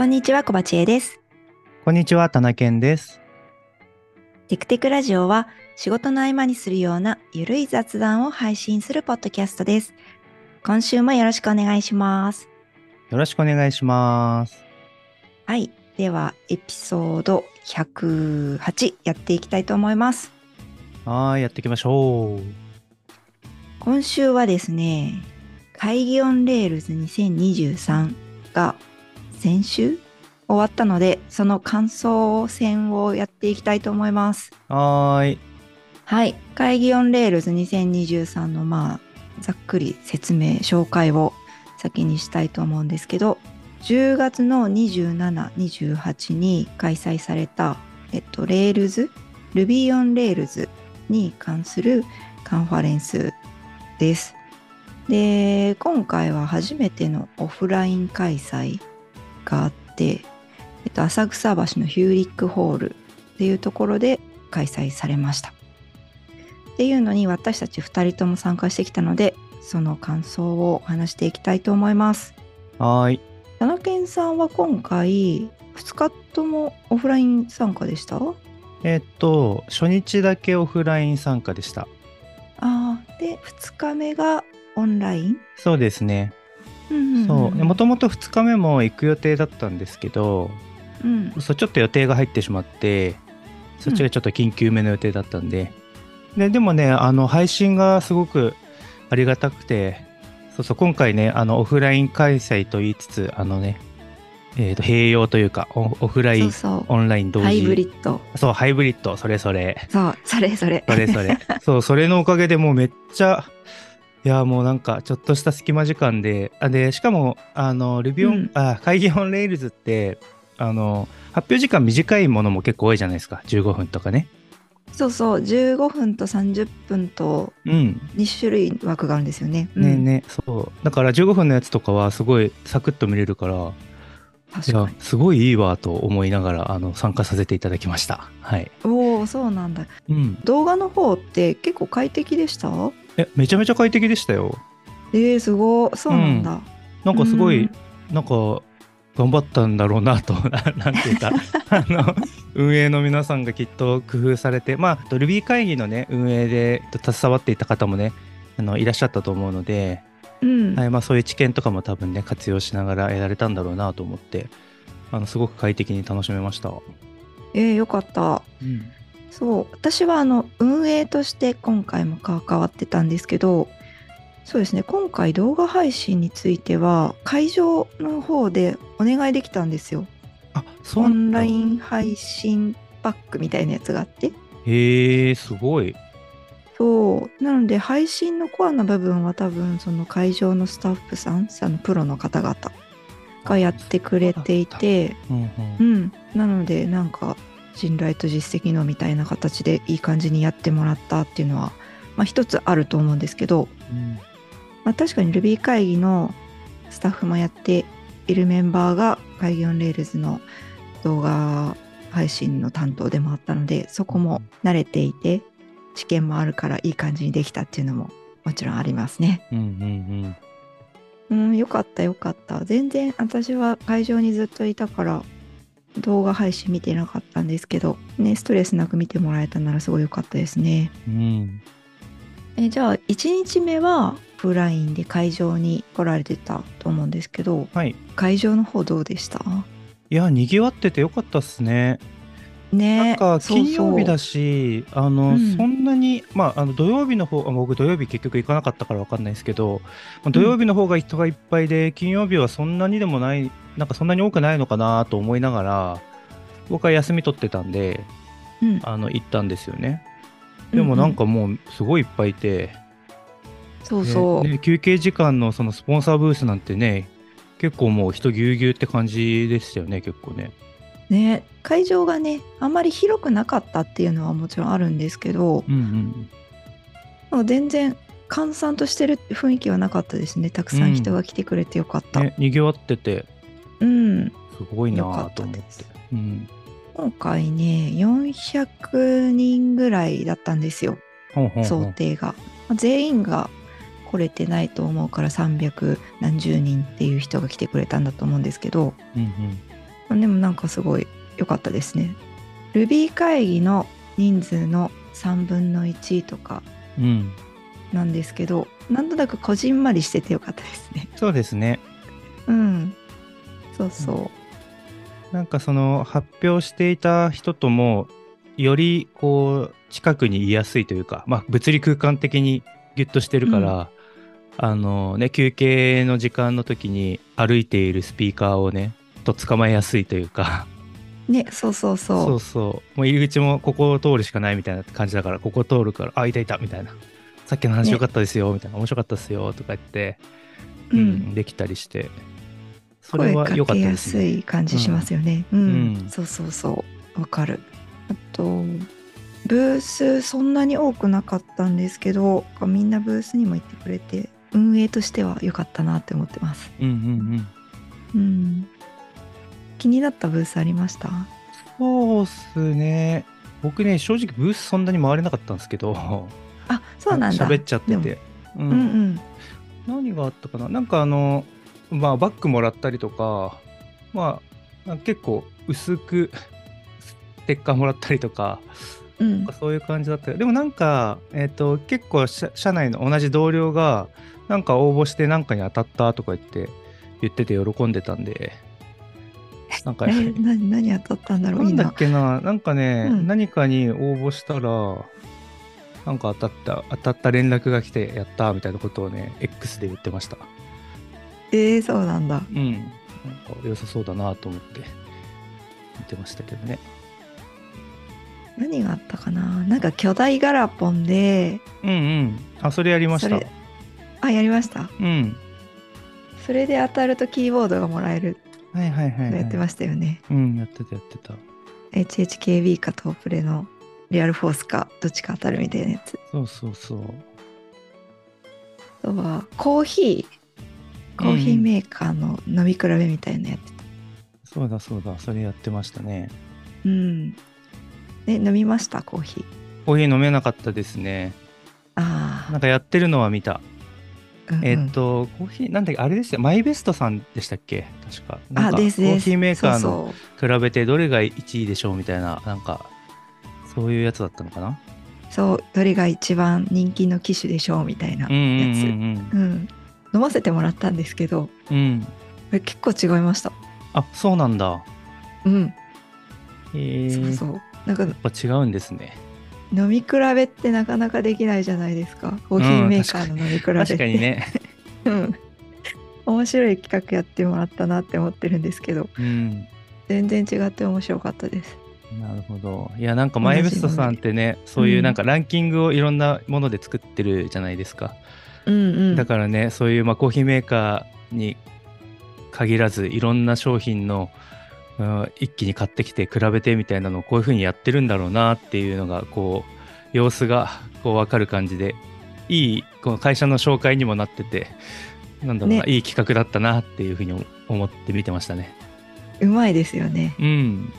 こんにちは、小鉢恵です。こんにちは、田中健です。テクテクラジオは仕事の合間にするようなゆるい雑談を配信するポッドキャストです。今週もよろしくお願いします。よろしくお願いします。はい。では、エピソード108やっていきたいと思います。はーい、やっていきましょう。今週はですね、Kaigi on Rails 2023が先週終わったので、その感想戦をやっていきたいと思います。はーい。はい。 Kaigi on Rails 2023のまあ、ざっくり説明、紹介を先にしたいと思うんですけど、10月の27、28に開催された、えっと、 Rails、Ruby on Rails に関するカンファレンスです。で、今回は初めてのオフライン開催があって、えっと、浅草橋のヒューリックホールっていうところで開催されました。っていうのに私たち2人とも参加してきたのでその感想を話していきたいと思います。はーい。田中健さんは今回2日ともオフライン参加でした？あえっと、初日だけオフライン参加でした。あーで2日目がオンライン、そうですね。もともと2日目も行く予定だったんですけど、うんそうちょっと予定が入ってしまって、そっちがちょっと緊急めの予定だったんで。で、でもね、あの、配信がすごくありがたくて、そうそう、今回ね、あの、オフライン開催と言いつつ、あのね、えっ、と、併用というか、オオフライン、オンライン同時。ハイブリッドそう、ハイブリッド、それそれ。そうそれそれそれそれ。そう、それのおかげでもうめっちゃ、いや、もうなんか、ちょっとした隙間時間で、あで、しかも、あの、ルビオン、うんあ、会議オンレイルズって、あの、発表時間短いものも結構多いじゃないですか。15分とかね。そうそう15分と30分とうん。2種類枠があるんですよね。うんねね、そう。だから15分のやつとかはすごいサクッと見れるから、確かに、すごいいいわと思いながら、あの、参加させていただきました。はい。おおそうなんだうん。動画の方って結構快適でした？え、めちゃめちゃ快適でしたよ。えー、すごいそうなんだ、なんかすごい、うん。なんか頑張ったんだろうなとな なんていうか あの運営の皆さんがきっと工夫されてまあ Ruby 会議のね運営で携わっていた方もねあのいらっしゃったと思うので、うん。はいまあ、そういう知見とかも多分ね活用しながら得られたんだろうなと思ってあのすごく快適に楽しめました。えー、よかった。うんそう私はあの運営として今回も関わってたんですけどそうですね今回動画配信については会場の方でお願いできたんですよ。あそうオンランイン配信バックみたいなやつがあって。へえすごい。そう。なので配信のコアな部分は多分その会場のスタッフさんあのプロの方々がやってくれていてうんううんん。なのでなんか信頼と実績のみたいな形でいい感じにやってもらったっていうのは、まあ、一つあると思うんですけど、うんまあ、確かに Ruby 会議のスタッフもやっているメンバーが Kaigi on Rails の動画配信の担当でもあったのでそこも慣れていて知見もあるからいい感じにできたっていうのももちろんありますね。うんうんうん、よかったよかった。全然私は会場にずっといたから動画配信見てなかったんですけど、ね、ストレスなく見てもらえたならすごい良かったですね。うんうんえじゃあ1日目はオフラインで会場に来られてたと思うんですけどはい。会場の方どうでした？いや賑わっててよかったっすね。ね。なんかそうそう。金曜日だし、あの、うん。そんなに、まあ、あの土曜日の方、あ僕土曜日結局行かなかったからわかんないですけど、まあ土曜日の方が人がいっぱいで、金曜日はそんなにでもない、なんかそんなに多くないのかなと思いながら、僕は休み取ってたんで、うん。あの、行ったんですよね。でもなんかもうすごいいっぱいいて、そうそう、ねね休憩時間のそのスポンサーブースなんてね、結構もう人ぎゅうぎゅうって感じでしたよね、結構ね。ね会場がねあんまり広くなかったっていうのはもちろんあるんですけどうんうん。全然閑散としてる雰囲気はなかったですね。たくさん人が来てくれてよかった、ね、賑わってて、うん。すごいなよかったと思ってです。うん。今回ね400人ぐらいだったんですよ。想定が、まあ全員が来れてないと思うから300何十人っていう人が来てくれたんだと思うんですけど。うんうんでもなんかすごい良かったですね。Ruby 会議の人数の3分の1とかうん。なんですけどなんとなくこじんまりしててよかったですね。そうですね。うん。そうそなんかその発表していた人ともよりこう近くにいやすいというか、まあ、物理空間的にギュッとしてるから、あのね休憩の時間の時に歩いているスピーカーをねと捕まえやすいというか。うねそうそうそう。そうそう。もう入り口もここを通るしかないみたいな感じだからここ通るからあいたいたみたいな。さっきの話ねよかったですよ、みたいな。面白かったですよとか言って、ううんんできたりして。それ声は良かったかけやですね。すい感じしますよね。うん、うん。そうそうそう。わかる。あとブースそんなに多くなかったんですけどみんなブースにも行ってくれて運営としては良かったなって思ってます。うんうんうん。うん、気になったブースありました？そうっすね。僕ね、正直ブースそんなに回れなかったんですけど、あそうなんだ。喋っちゃってて。ううんうん。何があったかな？なんかあの、まあ、バッグもらったりとか、まあ、結構薄くステッカーもらったりとか、うん。そういう感じだったでもなんか、えっ、と、結構社社内の同じ同僚が、なんか応募してなんかに当たったとか言って、言ってて喜んでたんで、なんか、え何何当たったんだろう？いなんだっ。けな、なんかね、うん何かに応募したら、なんか当たった、当たった連絡が来て、やったみたいなことをね、X で言ってました。えー、そうなんだ。うん。なんか良さそうだなと思って、見てましたけどね。何があったかな？なんか巨大ガラポンでうんうん。あ、それやりましたそれ。あやりました。うん。それで当たるとキーボードがもらえるはいはいはい、はい。のやってましたよね。うん、やってたやってた。HHKB かトープレのリアルフォースかどっちか当たるみたいなやつ。そうそうそう。あとはコーヒー、コーヒーメーカーの飲み比べみたいなやってた。そうだそうだ、それやってましたね。うん。え、飲みました？コーヒー。コーヒー飲めなかったですね。ああ。なんかやってるのは見た。えっ、と、コーヒー、なんだっけ、あれですよ、マイベストさんでしたっけ？確か。なんあ、かです。コーヒーメーカーの比べてどれが1位でしょうみたいな、なんか、そういうやつだったのかな？そう。どれが一番人気の機種でしょうみたいなやつ。うんうん。飲ませてもらったんですけど、うん。結構違いました。あ、そうなんだ。うん。へえそうそう。なんかやっぱ違うんですね。飲み比べってなかなかできないじゃないですか。コーヒーメーカーの飲み比べ。確かにね。うん。面白い企画やってもらったなって思ってるんですけど、うん。全然違って面白かったです。なるほど。いや、なんかマイベストさんってね、そういうなんかランキングをいろんなもので作ってるじゃないですか。うんうん。だからね、そういうまあコーヒーメーカーに限らず、いろんな商品の、うん一気に買ってきて比べてみたいなのをこういうふうにやってるんだろうなっていうのが、こう、様子がこう分かる感じで、いいこの会社の紹介にもなってて、なんだろうな、ねいい企画だったなっていうふうに思って見てましたね。うまいですよね。うん。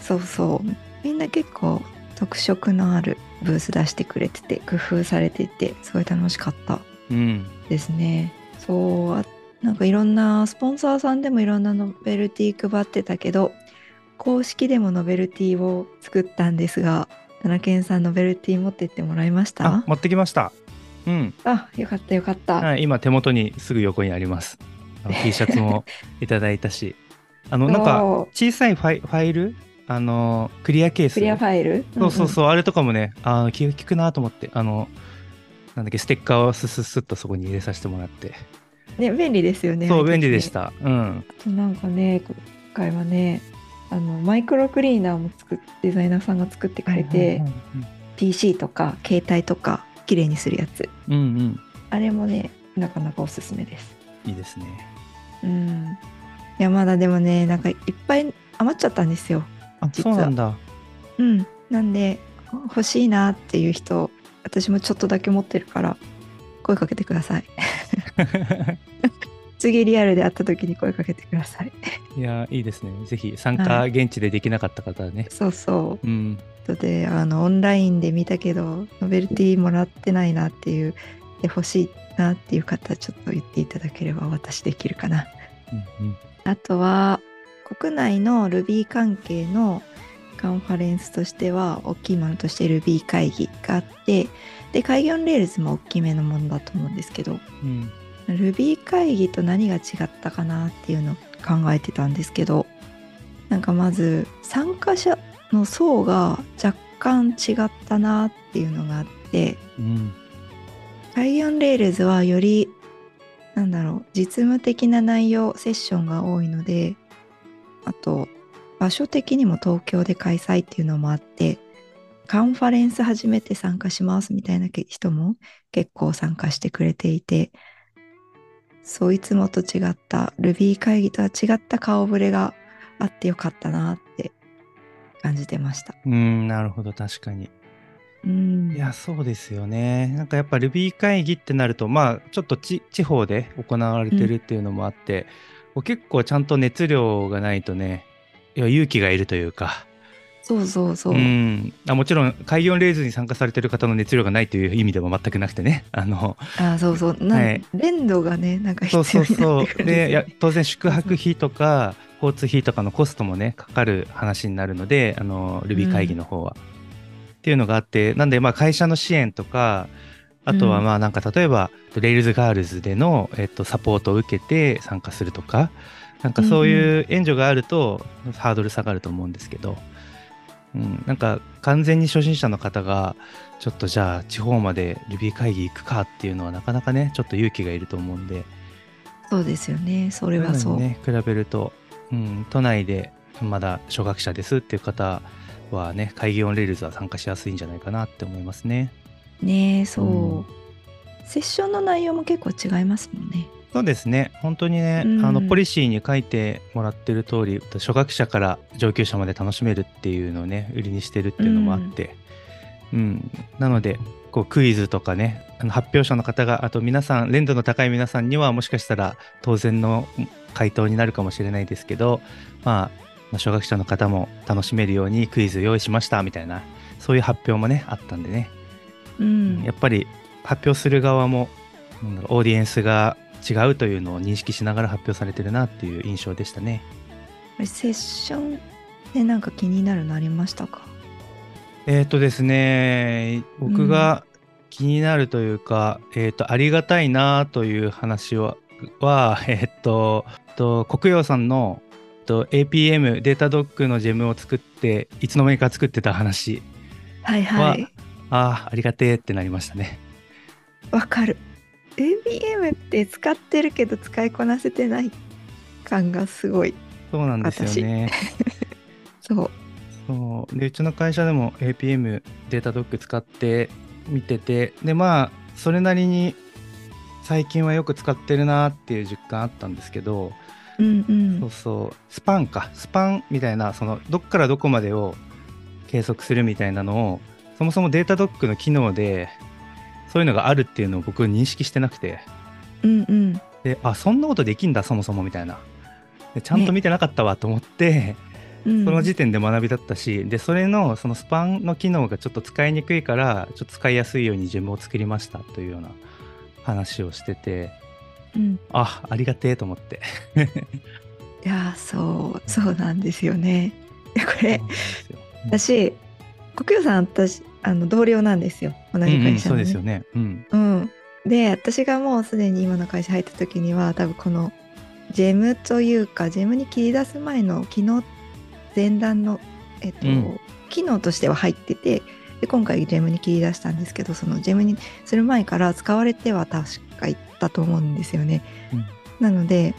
そうそう。みんな結構特色のあるブース出してくれてて、工夫されてて、すごい楽しかったうん。ですね。そう、あなんかいろんなスポンサーさんでもいろんなノベルティ配ってたけど、公式でもノベルティを作ったんですが、奈良県さんノベルティ持ってってもらいました？あ、持ってきました。うん。あ、よかったよかった。はい、今手元にすぐ横にあります。T シャツもいただいたし、あの、なんか小さいファイファイル、あの、クリアケース？クリアファイル？そうそうそう、あれとかもね、あー気が利くなと思って、あの、なんだっけ、ステッカーをスススッとそこに入れさせてもらって。うんね、便利ですよね。そう、便利でした。うん。あとなんかね、今回はね、あのマイクロクリーナーも作っデザイナーさんが作ってくれて、PC とか携帯とか綺麗にするやつ。うんうん。うんあれもね、なかなかおすすめです。いいですね。うん。いや、まだでもね、なんかいっぱい余っちゃったんですよ。あ、実はそうなんだ。うん。なんで、欲しいなっていう人、私もちょっとだけ持ってるから、声かけてください。次リアルで会った時に声かけてください。いや、いいですね。ぜひ参は加現地でできなかった方はね。そうそう。うん。とであのオンラインで見たけどノベルティもらってないなっていうで欲しいなっていう方ちょっと言っていただければお渡しできるかなうんうんあとは国内の Ruby 関係のカンファレンスとしては大きいものとして Ruby 会議があってで Kaigi on Rails も大きめのものだと思うんですけどうん。Ruby 会議と何が違ったかなっていうのを考えてたんですけどなんかまず参加者の層が若干違ったなっていうのがあってうん。Rails はよりなんだろう実務的な内容セッションが多いのであと場所的にも東京で開催っていうのもあってカンファレンス初めて参加しますみたいな人も結構参加してくれていてそういつもと違った Ruby 会議とは違った顔ぶれがあってよかったなって感じてました。うん、なるほど、確かに。うん、いや、そうですよね。なんかやっぱ Ruby 会議ってなると、まあ、ちょっとち地方で行われてるっていうのもあって、こう結構ちゃんと熱量がないとね、いや勇気がいるというか、そうそうそう。んあもちろん会議オンレーズに参加されてる方の熱量がないという意味でも全くなくてね、あの、あそうそう。なはい連動がね、なんかそう必そうそう。要になってくるんで、いやですよね。当然宿泊費とか交通費とかのコストもね、かかる話になるので、あの、Ruby 会議の方は。っていうのがあって、なんで、まあ、会社の支援とか、あとは、うんまあ、なんか、例えば、Rails Girls での、えっと、サポートを受けて参加するとか、なんかそういう援助があると、ハードル下がると思うんですけど、うん、なんか完全に初心者の方がちょっとじゃあ地方まで Ruby 会議行くかっていうのはなかなかねちょっと勇気がいると思うんでそうですよね。それはそう。ね比べると、うん、都内でまだ初学者ですっていう方はね Kaigi on Rails は参加しやすいんじゃないかなって思いますね。ねえそう、うんセッションの内容も結構違いますもんね。そうですね。本当にね、うん。あのポリシーに書いてもらってる通り初学者から上級者まで楽しめるっていうのをね売りにしてるっていうのもあって、うん。なのでこうクイズとかねあの発表者の方があと皆さん練度の高い皆さんにはもしかしたら当然の回答になるかもしれないですけど、まあ、まあ初学者の方も楽しめるようにクイズ用意しましたみたいなそういう発表もねあったんでね。うん。やっぱり発表する側もなんだろうオーディエンスが違うというのを認識しながら発表されてるなっていう印象でしたね。セッションでなんか気になるのありましたか？えっ、とですね僕が気になるというか、えっ、とありがたいなという話ははえっ、とと国陽さんのと APM データドックのジェムを作っていつの間にか作ってた話はいはい。ああありがてえってなりましたね。わかる。ABM って使ってるけど使いこなせてない感がすごい。そうなんですよね。そう。そうでうちの会社でも APM データドック使って見ててでまあそれなりに最近はよく使ってるなっていう実感あったんですけど、うんうん。そうそうスパンかスパンみたいなそのどっからどこまでを計測するみたいなのをそもそもデータドックの機能でそういうのがあるっていうのを僕認識してなくて。うんうん。であそんなことできんだそもそもみたいな。でちゃんと見てなかったわと思って、うん、その時点で学びだったし、で、それの、そのスパンの機能がちょっと使いにくいから、ちょっと使いやすいようにジェムを作りましたというような話をしてて、うん、あ、ありがてえと思って。いやそうそうなんですよね。これそうなん私国陽さん私あの同僚なんですよ同じうんうん会社の、ねそうですよね。うん。うん、で私がもうすでに今の会社入った時には多分このジェムというかジェムに切り出す前の機能前段の、えっとうん機能としては入っててで今回ジェムに切り出したんですけどそのジェムにする前から使われては確かいったと思うんですよね。うんなので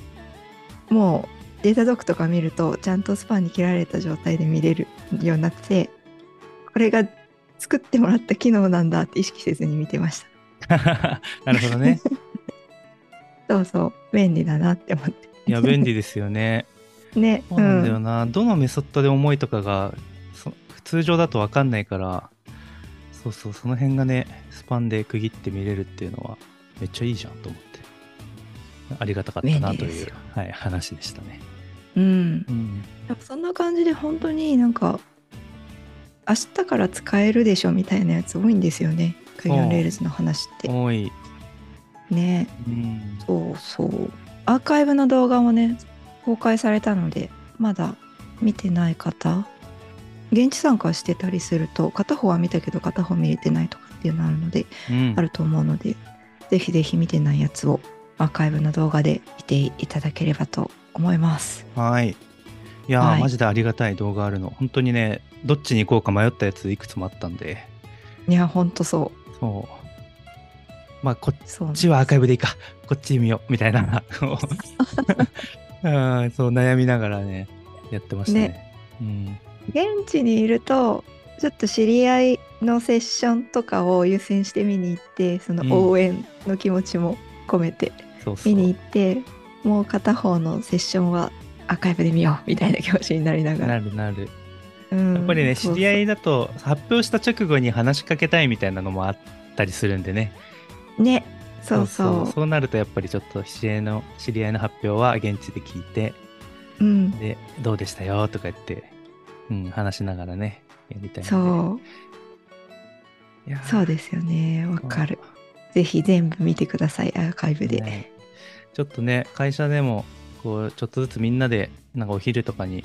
もうデータドックとか見るとちゃんとスパンに切られた状態で見れるようになってこれが作ってもらった機能なんだって意識せずに見てました。なるほどね。そうそう便利だなって思って。いや、便利ですよね。ね、そうなんだよな。どのメソッドで重いとかが、そ通常だと分かんないから、そうそう、その辺がね、スパンで区切って見れるっていうのは、めっちゃいいじゃんと思って。ありがたかったなというはい、話でしたね。うん、うん。やっぱそんな感じで本当になんか明日から使えるでしょみたいなやつ多いんですよね Kaigi on Rails の話って多い。ねうん。そうそうアーカイブの動画もね公開されたのでまだ見てない方現地参加してたりすると片方は見たけど片方見れてないとかっていうのあるので、うんあると思うのでぜひぜひ見てないやつをアーカイブの動画で見ていただければと思います。はい。いやー、はいマジでありがたい動画あるの。本当にね、どっちに行こうか迷ったやついくつもあったんで、いやほんとそそう。まあ、こっちはアーカイブでいいか、こっち見よう、みたいな。そう、悩みながらね、やってましたね。うん。現地にいるとちょっと知り合いのセッションとかを優先して見に行ってその応援の気持ちも込めてそうそう。見に行って、もう片方のセッションはアーカイブで見ようみたいな気持ちになりながなら、るなる。うんやっぱりね、知り合いだと、発表した直後に話しかけたいみたいなのもあったりするんでね。ねそうそう。そうなると、やっぱりちょっと知り合いの、知り合いの発表は現地で聞いて、うん。で、どうでしたよとか言って、うん、話しながらね、やりたい。そう。そうですよね。わかる。ぜひ全部見てくださいアーカイブで、ね。ちょっとね、会社でも、こう、ちょっとずつみんなで、なんかお昼とかに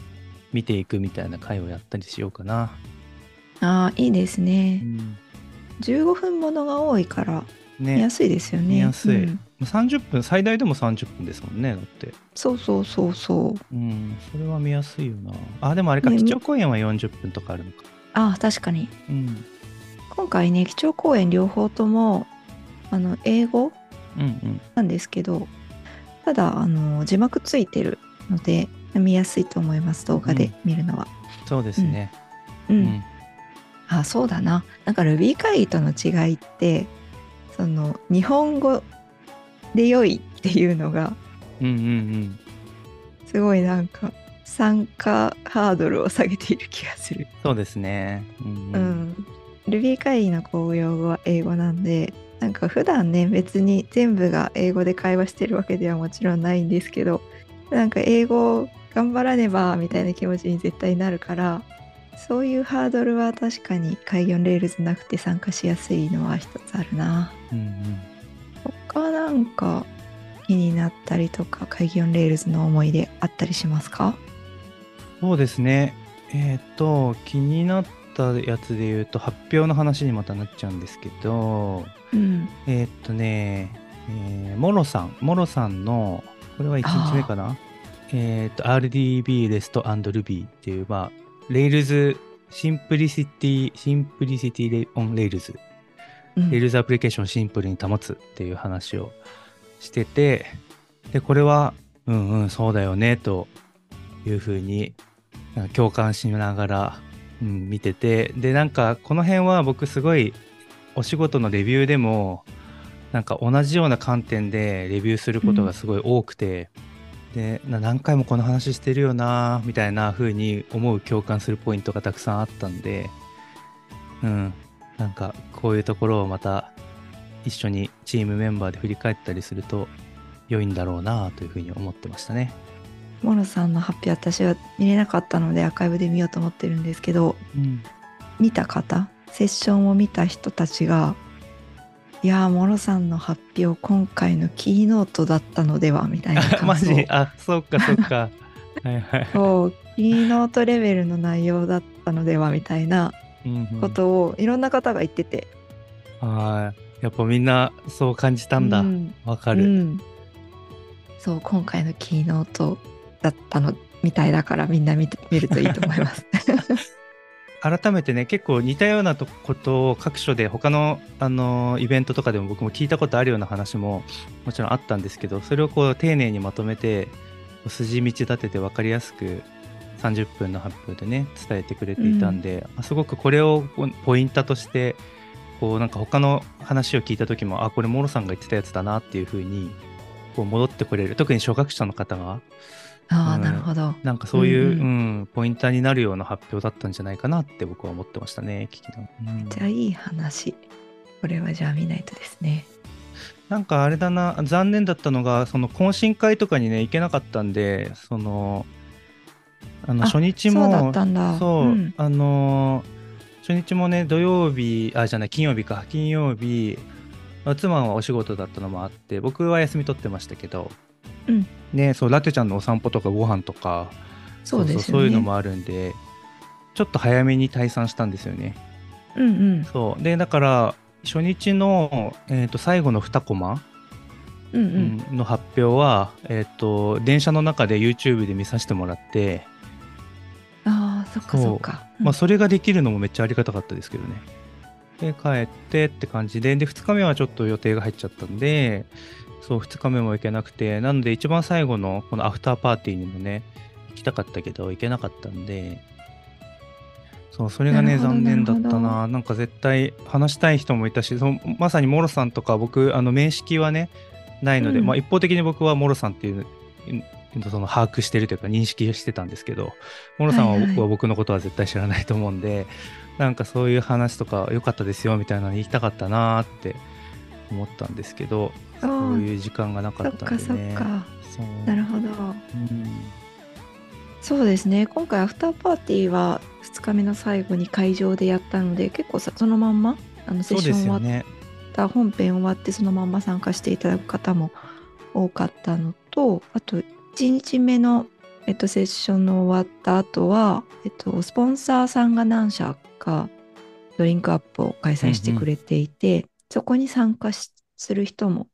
見ていくみたいな会をやったりしようかな。ああいいですねうん15分ものが多いから見ねや、すいですよね見やすいうん30分、最大でも30分ですもんね、だって。そうそうそうそううん、それは見やすいよな。あ、でもあれか、ね基調講演は40分とかあるのか。ああ確かにうん。今回ね基調講演両方ともあの英語うんうん。なんですけどただあの字幕ついてるので見やすいと思います動画で見るのは。そうですね。うんうん。あそうだななんか Ruby 会議との違いってその日本語で良いっていうのがうんうんうん。すごいなんか参加ハードルを下げている気がする。そうですね。うんううん。ん、Ruby 会議の公用語は英語なんでなんか普段ね別に全部が英語で会話してるわけではもちろんないんですけどなんか英語頑張らねばみたいな気持ちに絶対なるからそういうハードルは確かに Kaigi on Rails なくて参加しやすいのは一つあるなうんうん。他なんか気になったりとか Kaigi on Rails の思い出あったりしますか？そうですね。えっ、と、気になったやつで言うと、発表の話にまたなっちゃうんですけど、うん。えっ、とね、えーモロさん、モロさんの、これは1日目かな？えっ、と、RDB REST & Ruby っていう、まあ、Rails Simplicity、Simplicity on Rails うん。レールズアプリケーションをシンプルに保つっていう話をしてて、で、これは、うんうん、そうだよね、というふうに共感しながら、うん、見てて、で、なんか、この辺は僕すごい、お仕事のレビューでも、なんか同じような観点でレビューすることがすごい多くて、で、な何回もこの話してるよな、みたいな風に思う共感するポイントがたくさんあったんで、うん、なんかこういうところをまた一緒にチームメンバーで振り返ったりすると良いんだろうなというふうに思ってましたね。モロさんの発表私は見れなかったのでアーカイブで見ようと思ってるんですけどうん、見た方セッションを見た人たちがいやーモロさんの発表今回のキーノートだったのではみたいなマ感想 ジ？あそうかそうか。はいはい。そうキーノートレベルの内容だったのではみたいなうんうんことをいろんな方が言ってて、はいやっぱみんなそう感じたんだ。わ、うんかる。うんそう今回のキーノートだったのみたいだからみんな見て見るといいと思います。改めてね結構似たようなとことを各所で他の、あのイベントとかでも僕も聞いたことあるような話ももちろんあったんですけどそれをこう丁寧にまとめて筋道立てて分かりやすく30分の発表でね伝えてくれていたんで、あすごくこれをこうポイントとしてこうなんか他の話を聞いた時もあこれモロさんが言ってたやつだなっていう風にこう戻ってくれる特に初学者の方がああ、うんなるほど。なんかそういう、ううんんポインターになるような発表だったんじゃないかなって僕は思ってましたね、聞きながらうんじゃあいい話。これはじゃあ見ないとですね。なんかあれだな、残念だったのが、その懇親会とかにね、行けなかったんで、その、あのあ初日も、そうだったんだ。そう、んあのー初日もね、土曜日、あ、じゃない、金曜日か、金曜日、まあ妻はお仕事だったのもあって、僕は休み取ってましたけど、うんね、そう、ラテちゃんのお散歩とかご飯とか、そうですよね。そういうのもあるんで、ちょっと早めに退散したんですよね。うんうん。そう。で、だから、初日の、えー、と最後の2コマうんうん。の発表は、えっ、と、電車の中で YouTube で見させてもらって、ああ、そっかそっか。まあ、それができるのもめっちゃありがたかったですけどね。で、帰ってって感じで、で、2日目はちょっと予定が入っちゃったんで、そう、2日目も行けなくて、なので一番最後のこのアフターパーティーにもね、行きたかったけど、行けなかったんで、そう、それがね、残念だったな。な。なんか絶対話したい人もいたし、そのまさにモロさんとか僕、あの、面識はね、ないので、うん。まあ一方的に僕はモロさんっていう、うんその把握してるというか認識してたんですけど、モロさんははいはい。僕は僕のことは絶対知らないと思うんで、なんかそういう話とか良かったですよみたいなの言いたかったなーって思ったんですけど、あそうーいう時間がなかそっかったんでね。そっか。そうなるほど。うんそうですね。今回アフターパーティーは2日目の最後に会場でやったので、結構さそのまんまあのセッション終わっすよね。た本編終わってそのまんま参加していただく方も多かったのとあと1日目の、えっと、セッションの終わった後は、えっと、スポンサーさんが何社かドリンクアップを開催してくれていて、そこに参加しする人も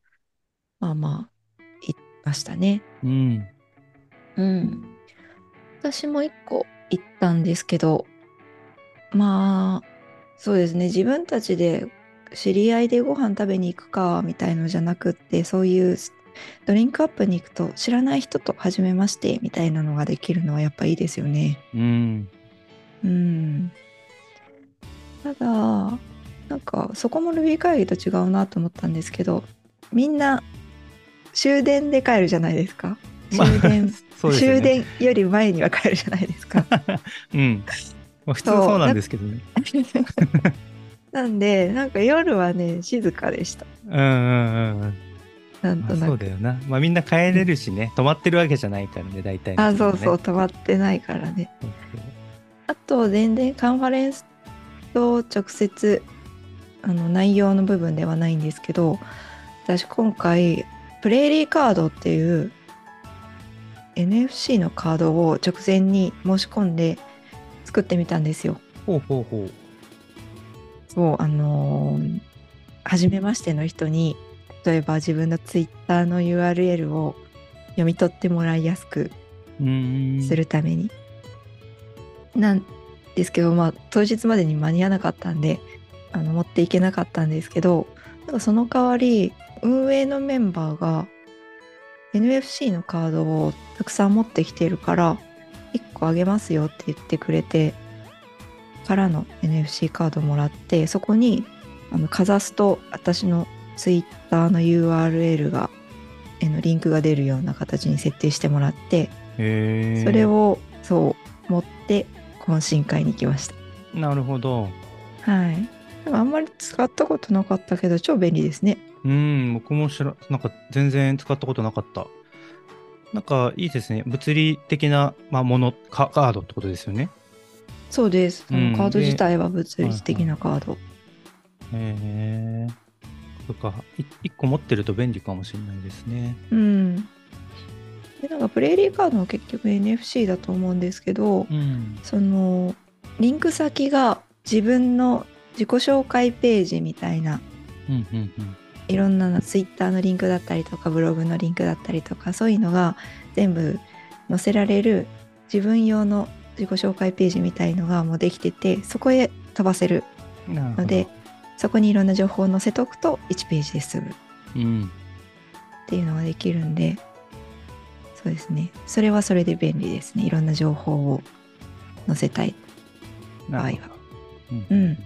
まあまあいましたね。うん。うん、私も一個行ったんですけどまあそうですね自分たちで知り合いでご飯食べに行くかみたいのじゃなくってそういうドリンクアップに行くと知らない人と初めましてみたいなのができるのはやっぱいいですよね。うん。うん。ただなんかそこも Ruby 会議と違うなと思ったんですけどみんな終電で帰るじゃないですか。まあ終電 そうですよね終電より前には帰るじゃないですか。うん。まあ普通そうなんですけどね。なんでなんか夜はね静かでした。うんうんうんなんとなく。そうだよな。まあみんな帰れるしね、泊まってるわけじゃないからね、大体のあそうそう止まってないからね。あと全然カンファレンスと直接あの内容の部分ではないんですけど私今回プレーリーカードっていう NFC のカードを直前に申し込んで作ってみたんですよ。ほうほうほう。そうあのー初めましての人に例えば自分の Twitter の URL を読み取ってもらいやすく。するために、なんですけどまあ当日までに間に合わなかったんであの持っていけなかったんですけどなんかその代わり運営のメンバーが NFC のカードをたくさん持ってきてるから1個あげますよって言ってくれてからの NFC カードもらってそこにあのかざすと私の Twitter の URL がへのリンクが出るような形に設定してもらってそれをそう持って懇親会に行きました。なるほど。はい。あんまり使ったことなかったけど超便利ですね。うん、僕も知ら、なんか全然使ったことなかった。なんかいいですね。物理的な、まあ、ものカ、カードってことですよね。そうです。そうんのカード自体は物理的なカード。へえ。そっか、い一個持ってると便利かもしれないですね。うん。でなんかプレイリーカードも結局 NFC だと思うんですけど、うん。そのリンク先が自分の自己紹介ページみたいなうんうんうん。いろんなツイッターのリンクだったりとかブログのリンクだったりとかそういうのが全部載せられる自分用の自己紹介ページみたいのがもうできててそこへ飛ばせる。のでそこにいろんな情報を載せとくと1ページで済むっうん。ていうのができるんでそうですねそれはそれで便利ですねいろんな情報を載せたいなるほど。うんうん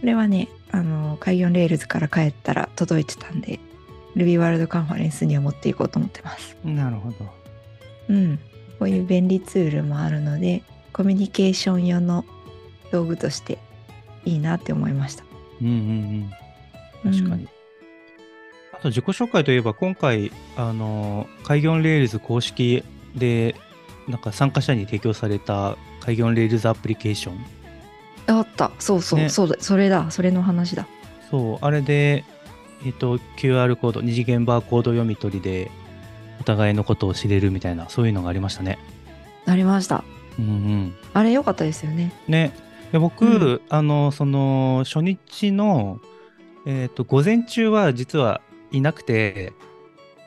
これはねあの Kaigi on Rails から帰ったら届いてたんで Ruby ワールドカンファレンスには持っていこうと思ってますなるほど。うん、こういう便利ツールもあるのでコミュニケーション用の道具としていいなって思いました。うんうんうん。確かに。あと自己紹介といえば今回、あの、 Kaigi on Rails 公式で、なんか参加者に提供された Kaigi on Rails アプリケーション。あったそうそう、ねそうだそれだそれの話だ。そう、あれで、えっと、QR コード、二次元バーコード読み取りで、お互いのことを知れるみたいな、そういうのがありましたね。ありました。うんうん。あれ良かったですよね。ね。で僕、うんあの、その、初日の、えっ、と、午前中は実はいなくて、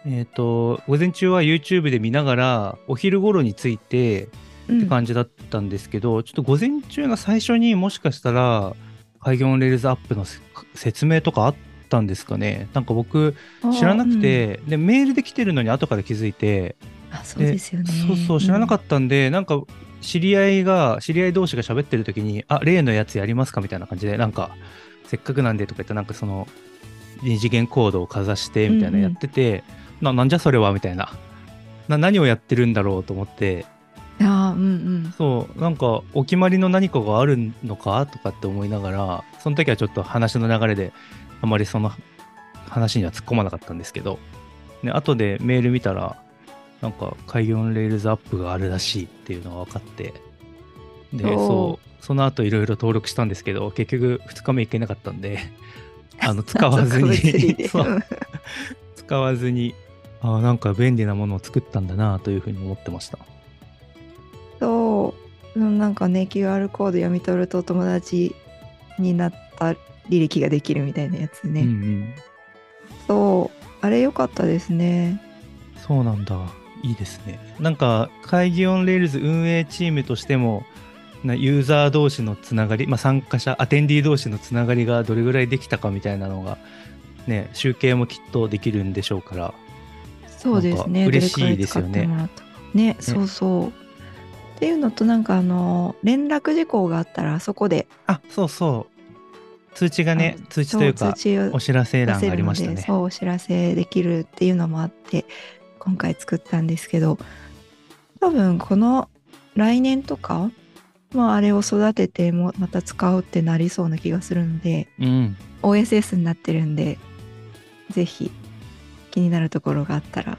えっ、と、午前中は YouTube で見ながら、お昼頃に着いて、うんって感じだったんですけど、ちょっと午前中の最初にもしかしたら、 Kaigi on Rails app のせ説明とかあったんですかね。なんか僕、知らなくて、で、メールで来てるのに後から気づいて、あそうですよね。そうそう、知らなかっったんで、なんか、知り合いが、知り合い同士が喋ってる時に、あ、例のやつやりますかみたいな感じで、なんか、せっかくなんでとか言って、なんかその、二次元コードをかざして、みたいなうんうんやってて、な、なんじゃそれはみたいな。な、何をやってるんだろうと思って、た。ああ、うんうん。そう、なんか、お決まりの何かがあるのかとかって思いながら、その時はちょっと話の流れで、あまりその話には突っ込まなかったんですけど、ね、後でメール見たら、なんか、 Kaigi on Rails app があるらしいっていうのが分かって、で、そう、その後いろいろ登録したんですけど、結局2日目行けなかったんで、あの、使わずに使わずに、ああ、なんか便利なものを作ったんだなというふうに思ってました。そう。うんなんかね QR コード読み取ると友達になった履歴ができるみたいなやつね、うんうん。そうあれ良かったですね。そうなんだ。いいですね。なんか、 Kaigi on Rails 運営チームとしても、なユーザー同士のつながり、まあ、参加者、 attendee 同士のつながりがどれぐらいできたかみたいなのが、ね、集計もきっとできるんでしょうから、そうですね。嬉しいですよね。どれくらい使ってもらったか。ね。そうそうっていうのとなんかあの連絡事項があったらそこであ、そうそう。通知がねあ、通知というかお知らせ出欄がありましたね。そうお知らせできるっていうのもあって今回作ったんですけど多分この来年とか、まあ、あれを育ててもまた使うってなりそうな気がするのでうん。OSS になってるんでぜひ気になるところがあったら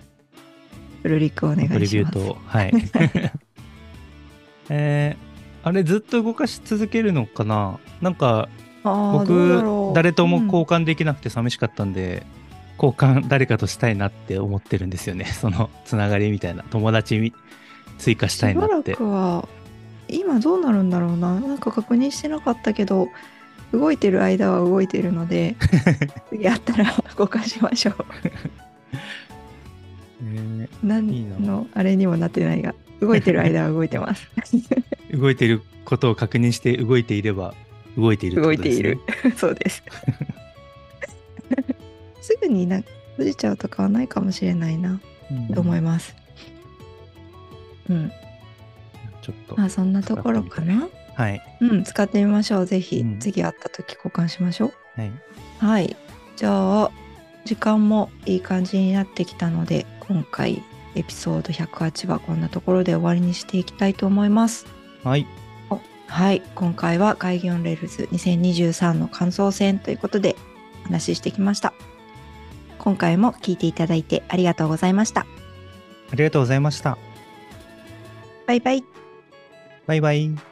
フルリックお願いします。はい。えー、あれずっと動かし続けるのかな？なんか、僕う誰ともうん。交換できなくて寂しかったんで、交換誰かとしたいなって思ってるんですよね。そのつながりみたいな。友達み追加したいしばらなってくは今どうなるんだろうな。なんか確認してなかったけど動いてる間は動いてるので 次やったら動かしましょう。え何のあれにもなってないが動いてる間は動いてます。ー 動いていることを確認して動いていれば動いているって動いている。そうです。すぐにな閉じちゃうとかはないかもしれないな。うん。と思います。うん。ちょっと。まあそんなところかな。はい。うん使ってみましょう。ぜひ、うん。次会った時交換しましょう。はい。はい。じゃあ、時間もいい感じになってきたので、今回エピソード108はこんなところで終わりにしていきたいと思います。はいはい。今回は Kaigi on Rails 2023の感想戦ということでお話ししてきました。今回も聞いていただいてありがとうございました。ありがとうございましたバイバイ。バイバイ